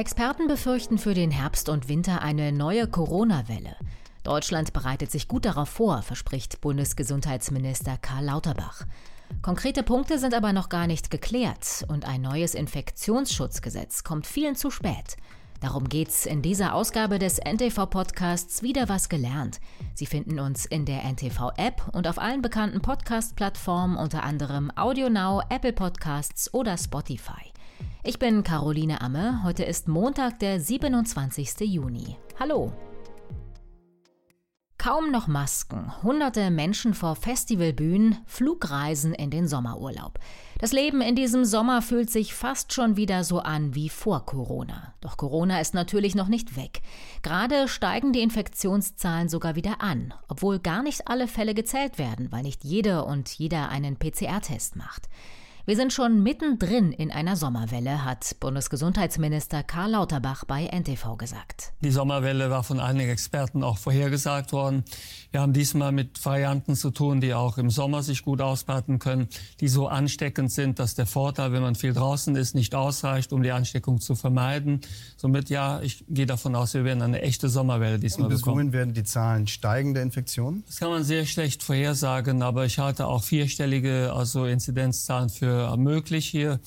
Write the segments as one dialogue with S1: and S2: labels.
S1: Experten befürchten für den Herbst und Winter eine neue Corona-Welle. Deutschland bereitet sich gut darauf vor, verspricht Bundesgesundheitsminister Karl Lauterbach. Konkrete Punkte sind aber noch gar nicht geklärt und ein neues Infektionsschutzgesetz kommt vielen zu spät. Darum geht's in dieser Ausgabe des NTV-Podcasts wieder was gelernt. Sie finden uns in der NTV-App und auf allen bekannten Podcast-Plattformen, unter anderem AudioNow, Apple Podcasts oder Spotify. Ich bin Caroline Amme. Heute ist Montag, der 27. Juni. Hallo. Kaum noch Masken, hunderte Menschen vor Festivalbühnen, Flugreisen in den Sommerurlaub. Das Leben in diesem Sommer fühlt sich fast schon wieder so an wie vor Corona. Doch Corona ist natürlich noch nicht weg. Gerade steigen die Infektionszahlen sogar wieder an, obwohl gar nicht alle Fälle gezählt werden, weil nicht jede und jeder einen PCR-Test macht. Wir sind schon mittendrin in einer Sommerwelle, hat Bundesgesundheitsminister Karl Lauterbach bei NTV gesagt.
S2: Die Sommerwelle war von einigen Experten auch vorhergesagt worden. Wir haben diesmal mit Varianten zu tun, die auch im Sommer sich gut ausbreiten können, die so ansteckend sind, dass der Vorteil, wenn man viel draußen ist, nicht ausreicht, um die Ansteckung zu vermeiden. Somit ja, ich gehe davon aus, wir werden eine echte Sommerwelle diesmal
S3: Und bis
S2: bekommen.
S3: wohin werden die Zahlen steigen der Infektionen?
S2: Das kann man sehr schlecht vorhersagen, aber ich halte auch vierstellige also Inzidenzzahlen für möglich hier.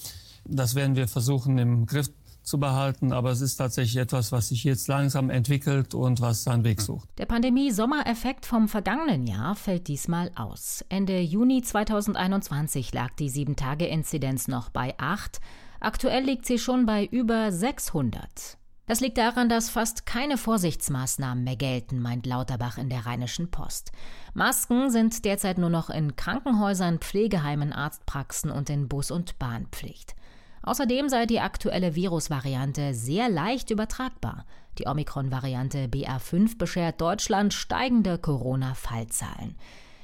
S2: Das werden wir versuchen im Griff zu behalten, aber es ist tatsächlich etwas, was sich jetzt langsam entwickelt und was seinen Weg sucht.
S1: Der Pandemie-Sommereffekt vom vergangenen Jahr fällt diesmal aus. Ende Juni 2021 lag die 7-Tage-Inzidenz noch bei 8. Aktuell liegt sie schon bei über 600. Das liegt daran, dass fast keine Vorsichtsmaßnahmen mehr gelten, meint Lauterbach in der Rheinischen Post. Masken sind derzeit nur noch in Krankenhäusern, Pflegeheimen, Arztpraxen und in Bus- und Bahnpflicht. Außerdem sei die aktuelle Virusvariante sehr leicht übertragbar. Die Omikron-Variante BA5 beschert Deutschland steigende Corona-Fallzahlen.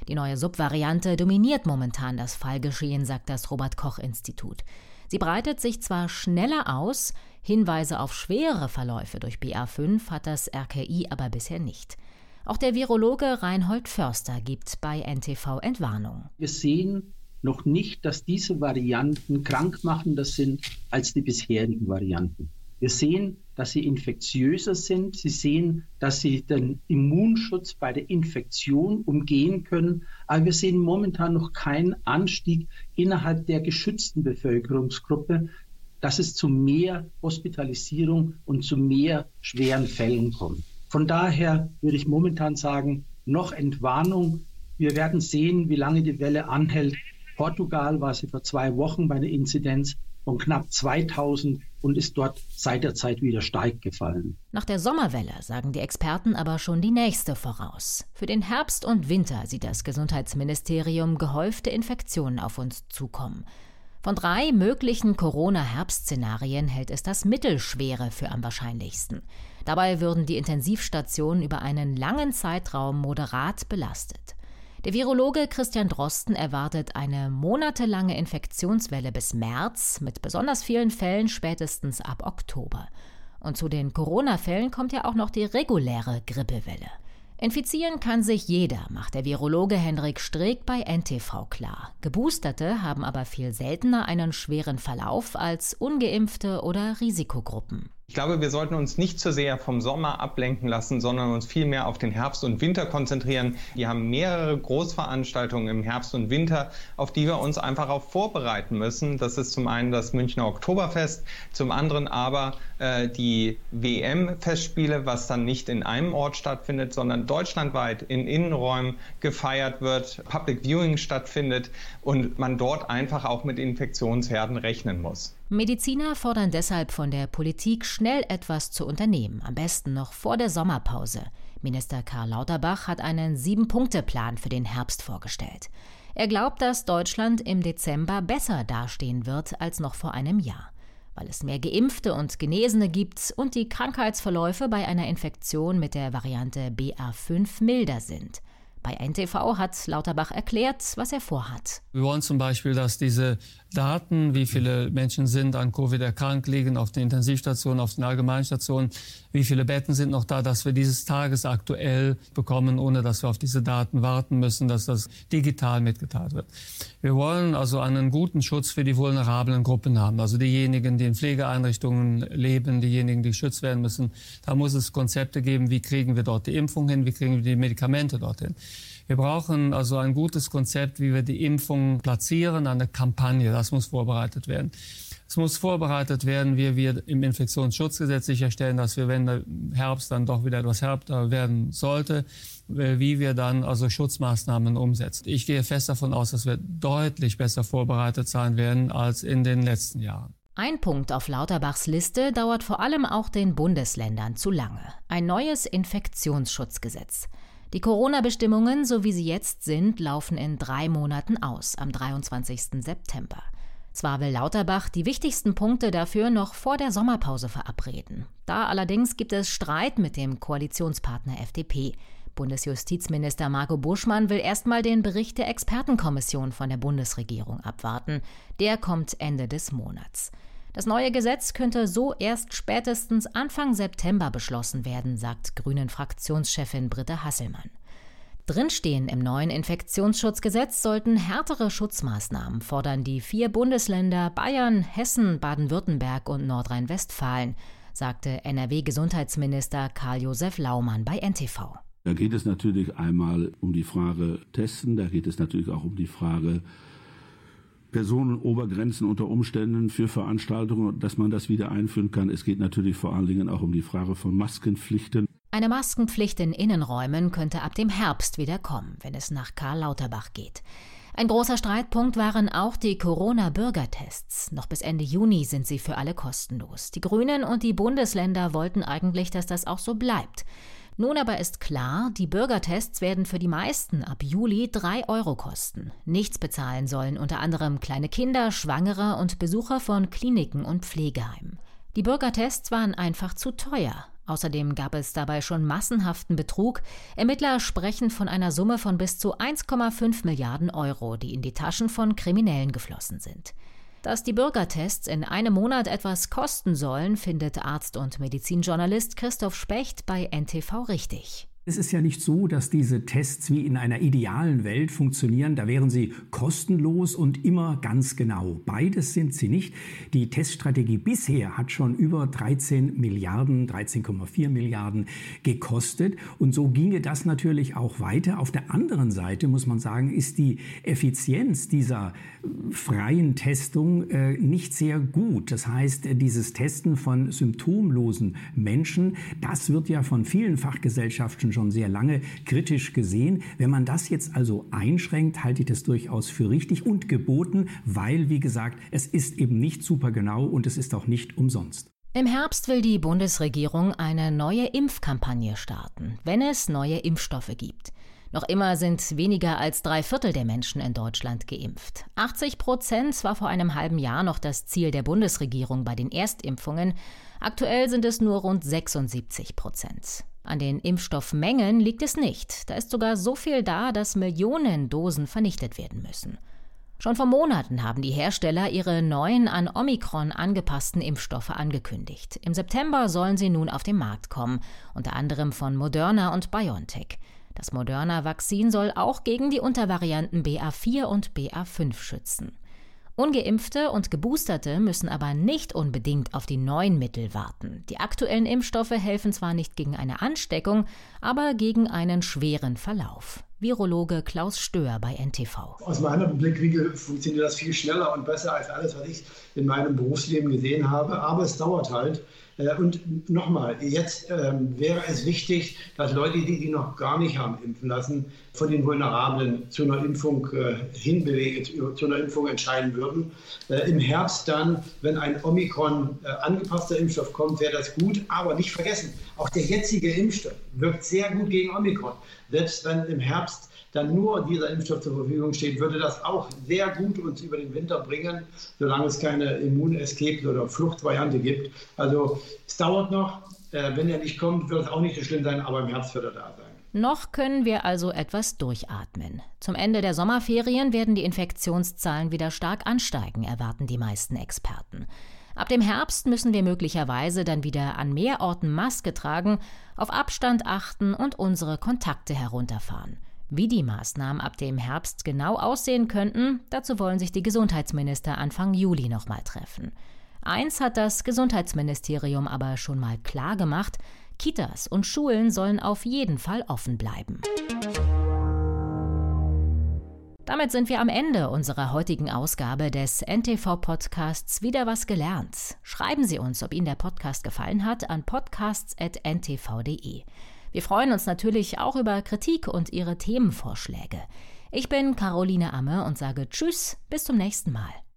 S1: Die neue Subvariante dominiert momentan das Fallgeschehen, sagt das Robert Koch Institut. Sie breitet sich zwar schneller aus, Hinweise auf schwere Verläufe durch BA5 hat das RKI aber bisher nicht. Auch der Virologe Reinhold Förster gibt bei NTV Entwarnung.
S4: Wir sehen noch nicht, dass diese Varianten krankmachender sind als die bisherigen Varianten. Wir sehen, dass sie infektiöser sind. Sie sehen, dass sie den Immunschutz bei der Infektion umgehen können. Aber wir sehen momentan noch keinen Anstieg innerhalb der geschützten Bevölkerungsgruppe, dass es zu mehr Hospitalisierung und zu mehr schweren Fällen kommt. Von daher würde ich momentan sagen, noch Entwarnung. Wir werden sehen, wie lange die Welle anhält. Portugal war sie vor zwei Wochen bei einer Inzidenz von knapp 2000 und ist dort seit der Zeit wieder steig gefallen.
S1: Nach der Sommerwelle sagen die Experten aber schon die nächste voraus. Für den Herbst und Winter sieht das Gesundheitsministerium gehäufte Infektionen auf uns zukommen. Von drei möglichen Corona-Herbstszenarien hält es das Mittelschwere für am wahrscheinlichsten. Dabei würden die Intensivstationen über einen langen Zeitraum moderat belastet. Der Virologe Christian Drosten erwartet eine monatelange Infektionswelle bis März mit besonders vielen Fällen spätestens ab Oktober. Und zu den Corona-Fällen kommt ja auch noch die reguläre Grippewelle. Infizieren kann sich jeder, macht der Virologe Hendrik Streeck bei NTV klar. Geboosterte haben aber viel seltener einen schweren Verlauf als ungeimpfte oder Risikogruppen.
S5: Ich glaube, wir sollten uns nicht zu sehr vom Sommer ablenken lassen, sondern uns vielmehr auf den Herbst und Winter konzentrieren. Wir haben mehrere Großveranstaltungen im Herbst und Winter, auf die wir uns einfach auch vorbereiten müssen. Das ist zum einen das Münchner Oktoberfest, zum anderen aber äh, die WM-Festspiele, was dann nicht in einem Ort stattfindet, sondern deutschlandweit in Innenräumen gefeiert wird, Public Viewing stattfindet und man dort einfach auch mit Infektionsherden rechnen muss.
S1: Mediziner fordern deshalb von der Politik schnell etwas zu unternehmen, am besten noch vor der Sommerpause. Minister Karl Lauterbach hat einen Sieben-Punkte-Plan für den Herbst vorgestellt. Er glaubt, dass Deutschland im Dezember besser dastehen wird als noch vor einem Jahr, weil es mehr Geimpfte und Genesene gibt und die Krankheitsverläufe bei einer Infektion mit der Variante BA5 milder sind. Bei NTV hat Lauterbach erklärt, was er vorhat.
S2: Wir wollen zum Beispiel, dass diese Daten, wie viele Menschen sind an Covid erkrankt, liegen auf den Intensivstationen, auf den Allgemeinstationen, wie viele Betten sind noch da, dass wir dieses tagesaktuell bekommen, ohne dass wir auf diese Daten warten müssen, dass das digital mitgeteilt wird. Wir wollen also einen guten Schutz für die vulnerablen Gruppen haben, also diejenigen, die in Pflegeeinrichtungen leben, diejenigen, die geschützt werden müssen. Da muss es Konzepte geben, wie kriegen wir dort die Impfung hin, wie kriegen wir die Medikamente dorthin. Wir brauchen also ein gutes Konzept, wie wir die Impfung platzieren, eine Kampagne. Das muss vorbereitet werden. Es muss vorbereitet werden, wie wir im Infektionsschutzgesetz sicherstellen, dass wir, wenn der Herbst dann doch wieder etwas härter werden sollte, äh, wie wir dann also Schutzmaßnahmen umsetzen. Ich gehe fest davon aus, dass wir deutlich besser vorbereitet sein werden als in den letzten Jahren.
S1: Ein Punkt auf Lauterbachs Liste dauert vor allem auch den Bundesländern zu lange. Ein neues Infektionsschutzgesetz. Die Corona-Bestimmungen, so wie sie jetzt sind, laufen in drei Monaten aus, am 23. September. Zwar will Lauterbach die wichtigsten Punkte dafür noch vor der Sommerpause verabreden. Da allerdings gibt es Streit mit dem Koalitionspartner FDP. Bundesjustizminister Marco Buschmann will erstmal den Bericht der Expertenkommission von der Bundesregierung abwarten. Der kommt Ende des Monats. Das neue Gesetz könnte so erst spätestens Anfang September beschlossen werden, sagt Grünen-Fraktionschefin Britta Hasselmann. Drinstehen im neuen Infektionsschutzgesetz sollten härtere Schutzmaßnahmen, fordern die vier Bundesländer Bayern, Hessen, Baden-Württemberg und Nordrhein-Westfalen, sagte NRW-Gesundheitsminister Karl-Josef Laumann bei NTV.
S6: Da geht es natürlich einmal um die Frage Testen, da geht es natürlich auch um die Frage Personenobergrenzen unter Umständen für Veranstaltungen, dass man das wieder einführen kann. Es geht natürlich vor allen Dingen auch um die Frage von Maskenpflichten.
S1: Eine Maskenpflicht in Innenräumen könnte ab dem Herbst wieder kommen, wenn es nach Karl Lauterbach geht. Ein großer Streitpunkt waren auch die Corona-Bürgertests. Noch bis Ende Juni sind sie für alle kostenlos. Die Grünen und die Bundesländer wollten eigentlich, dass das auch so bleibt. Nun aber ist klar, die Bürgertests werden für die meisten ab Juli drei Euro kosten. Nichts bezahlen sollen unter anderem kleine Kinder, Schwangere und Besucher von Kliniken und Pflegeheimen. Die Bürgertests waren einfach zu teuer. Außerdem gab es dabei schon massenhaften Betrug. Ermittler sprechen von einer Summe von bis zu 1,5 Milliarden Euro, die in die Taschen von Kriminellen geflossen sind. Dass die Bürgertests in einem Monat etwas kosten sollen, findet Arzt und Medizinjournalist Christoph Specht bei NTV richtig.
S7: Es ist ja nicht so, dass diese Tests wie in einer idealen Welt funktionieren. Da wären sie kostenlos und immer ganz genau. Beides sind sie nicht. Die Teststrategie bisher hat schon über 13 Milliarden, 13,4 Milliarden gekostet. Und so ginge das natürlich auch weiter. Auf der anderen Seite muss man sagen, ist die Effizienz dieser freien Testung äh, nicht sehr gut. Das heißt, dieses Testen von symptomlosen Menschen, das wird ja von vielen Fachgesellschaften schon schon sehr lange kritisch gesehen. Wenn man das jetzt also einschränkt, halte ich das durchaus für richtig und geboten, weil, wie gesagt, es ist eben nicht super genau und es ist auch nicht umsonst.
S1: Im Herbst will die Bundesregierung eine neue Impfkampagne starten, wenn es neue Impfstoffe gibt. Noch immer sind weniger als drei Viertel der Menschen in Deutschland geimpft. 80 Prozent war vor einem halben Jahr noch das Ziel der Bundesregierung bei den Erstimpfungen. Aktuell sind es nur rund 76 Prozent. An den Impfstoffmengen liegt es nicht. Da ist sogar so viel da, dass Millionen Dosen vernichtet werden müssen. Schon vor Monaten haben die Hersteller ihre neuen an Omikron angepassten Impfstoffe angekündigt. Im September sollen sie nun auf den Markt kommen, unter anderem von Moderna und BioNTech. Das Moderna-Vakzin soll auch gegen die Untervarianten BA4 und BA5 schützen. Ungeimpfte und Geboosterte müssen aber nicht unbedingt auf die neuen Mittel warten. Die aktuellen Impfstoffe helfen zwar nicht gegen eine Ansteckung, aber gegen einen schweren Verlauf. Virologe Klaus Stöhr bei NTV.
S8: Aus meinem Blickwinkel funktioniert das viel schneller und besser als alles, was ich in meinem Berufsleben gesehen habe. Aber es dauert halt. Äh, und nochmal, jetzt ähm, wäre es wichtig, dass Leute, die die noch gar nicht haben impfen lassen, von den Vulnerablen zu einer Impfung äh, hinbewegen, zu einer Impfung entscheiden würden. Äh, Im Herbst dann, wenn ein Omikron angepasster Impfstoff kommt, wäre das gut. Aber nicht vergessen, auch der jetzige Impfstoff wirkt sehr gut gegen Omikron. Selbst wenn im Herbst dann nur dieser Impfstoff zur Verfügung steht, würde das auch sehr gut uns über den Winter bringen, solange es keine Immunescape oder Fluchtvariante gibt. Also es dauert noch. Äh, wenn er nicht kommt, wird es auch nicht so schlimm sein, aber im Herbst wird er da sein.
S1: Noch können wir also etwas durchatmen. Zum Ende der Sommerferien werden die Infektionszahlen wieder stark ansteigen, erwarten die meisten Experten. Ab dem Herbst müssen wir möglicherweise dann wieder an mehr Orten Maske tragen, auf Abstand achten und unsere Kontakte herunterfahren. Wie die Maßnahmen ab dem Herbst genau aussehen könnten, dazu wollen sich die Gesundheitsminister Anfang Juli nochmal treffen. Eins hat das Gesundheitsministerium aber schon mal klar gemacht, Kitas und Schulen sollen auf jeden Fall offen bleiben. Damit sind wir am Ende unserer heutigen Ausgabe des NTV-Podcasts Wieder was gelernt. Schreiben Sie uns, ob Ihnen der Podcast gefallen hat, an podcasts.ntv.de. Wir freuen uns natürlich auch über Kritik und Ihre Themenvorschläge. Ich bin Caroline Amme und sage Tschüss, bis zum nächsten Mal.